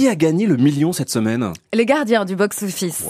qui a gagné le million cette semaine? Les gardiens du box-office.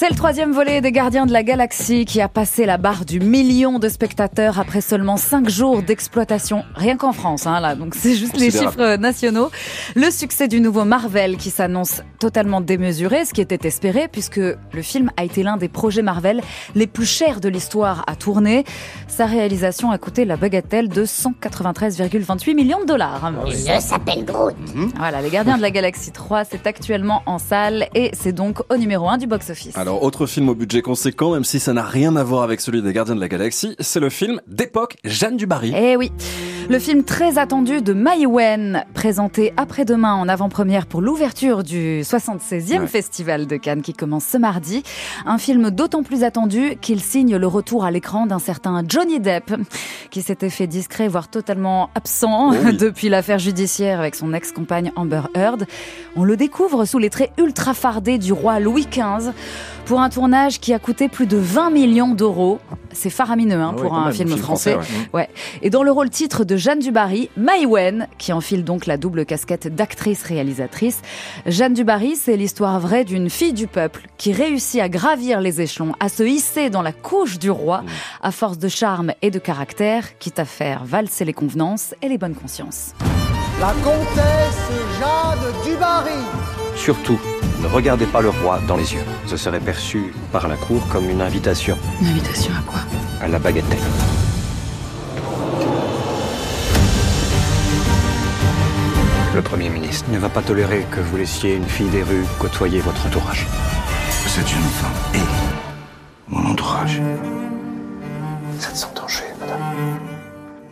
C'est le troisième volet des Gardiens de la Galaxie qui a passé la barre du million de spectateurs après seulement cinq jours d'exploitation, rien qu'en France, hein, là. Donc c'est juste les chiffres nationaux. Le succès du nouveau Marvel qui s'annonce totalement démesuré, ce qui était espéré puisque le film a été l'un des projets Marvel les plus chers de l'histoire à tourner. Sa réalisation a coûté la bagatelle de 193,28 millions de dollars. Je s'appelle Groot. Voilà, les Gardiens de la Galaxie 3, c'est actuellement en salle et c'est donc au numéro 1 du box-office. Alors, autre film au budget conséquent, même si ça n'a rien à voir avec celui des Gardiens de la Galaxie, c'est le film d'époque Jeanne du Barry. Eh oui. Le film très attendu de Mai Wen, présenté après-demain en avant-première pour l'ouverture du 76e Ouais. Festival de Cannes qui commence ce mardi. Un film d'autant plus attendu qu'il signe le retour à l'écran d'un certain Johnny Depp, qui s'était fait discret, voire totalement absent Oh oui. depuis l'affaire judiciaire avec son ex-compagne Amber Heard. On le découvre sous les traits ultra fardés du roi Louis XV pour un tournage qui a coûté plus de 20 millions d'euros. C'est faramineux hein, Ah pour un même, film, film français. français, Ouais. Et dans le rôle titre de Jeanne Dubarry, Mai Wen, qui enfile donc la double casquette d'actrice-réalisatrice. Jeanne Dubarry, c'est l'histoire vraie d'une fille du peuple qui réussit à gravir les échelons, à se hisser dans la couche du roi, à force de charme et de caractère, quitte à faire valser les convenances et les bonnes consciences. La comtesse Jeanne Dubarry. Surtout, ne regardez pas le roi dans les yeux. Ce serait perçu par la cour comme une invitation Une invitation à quoi? À la bagatelle. Le Premier ministre ne va pas tolérer que vous laissiez une fille des rues côtoyer votre entourage. Cette jeune femme est mon entourage. Danger, madame.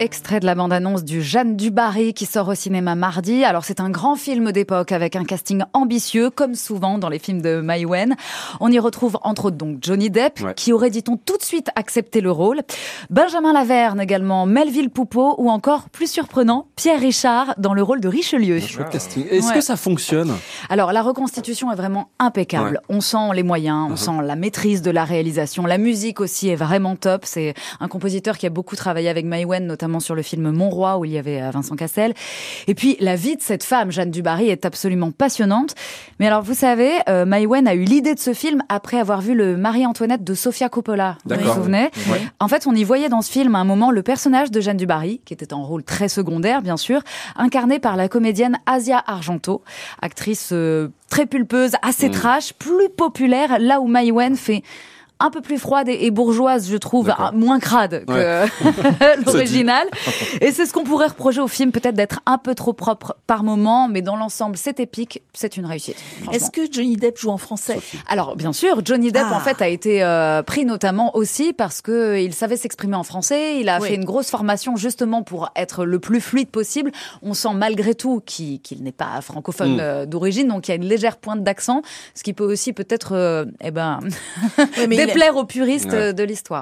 Extrait de la bande-annonce du Jeanne Dubarry qui sort au cinéma mardi. Alors c'est un grand film d'époque avec un casting ambitieux, comme souvent dans les films de Mai Wen. On y retrouve entre autres donc Johnny Depp, Ouais. qui aurait dit-on tout de suite accepté le rôle. Benjamin Laverne également, Melville Poupeau ou encore, plus surprenant, Pierre Richard dans le rôle de Richelieu. Casting. Est-ce Ouais. que ça fonctionne? Alors la reconstitution est vraiment impeccable. On sent les moyens, on sent la maîtrise de la réalisation. La musique aussi est vraiment top. C'est un compositeur qui a beaucoup travaillé avec Mai Wen, notamment sur le film Mon Roi où il y avait euh, Vincent Cassel. Et puis la vie de cette femme, Jeanne Dubarry, est absolument passionnante. Mais alors vous savez, euh, Mai Wen a eu l'idée de ce film après avoir vu le Marie-Antoinette de Sofia Coppola. Vous vous souvenez Ouais. En fait, on y voyait dans ce film à un moment le personnage de Jeanne Dubarry, qui était en rôle très secondaire, bien sûr, incarné par la comédienne Asia Argento, actrice euh, très pulpeuse, assez trash, plus populaire, là où Mai Wen fait un peu plus froide et et bourgeoise, je trouve, ah, moins crade que l'original. Et c'est ce qu'on pourrait reprocher au film, peut-être d'être un peu trop propre par moment, mais dans l'ensemble, c'est épique, c'est une réussite. Est-ce que Johnny Depp joue en français? Alors bien sûr, Johnny Depp Ah. en fait a été euh, pris notamment aussi parce que il savait s'exprimer en français. Il a Oui. fait une grosse formation justement pour être le plus fluide possible. On sent malgré tout qu'il qu'il n'est pas francophone Mm. euh, d'origine, donc il y a une légère pointe d'accent, ce qui peut aussi peut-être euh, eh ben Oui, mais déplaire aux puristes Ouais. de l'histoire.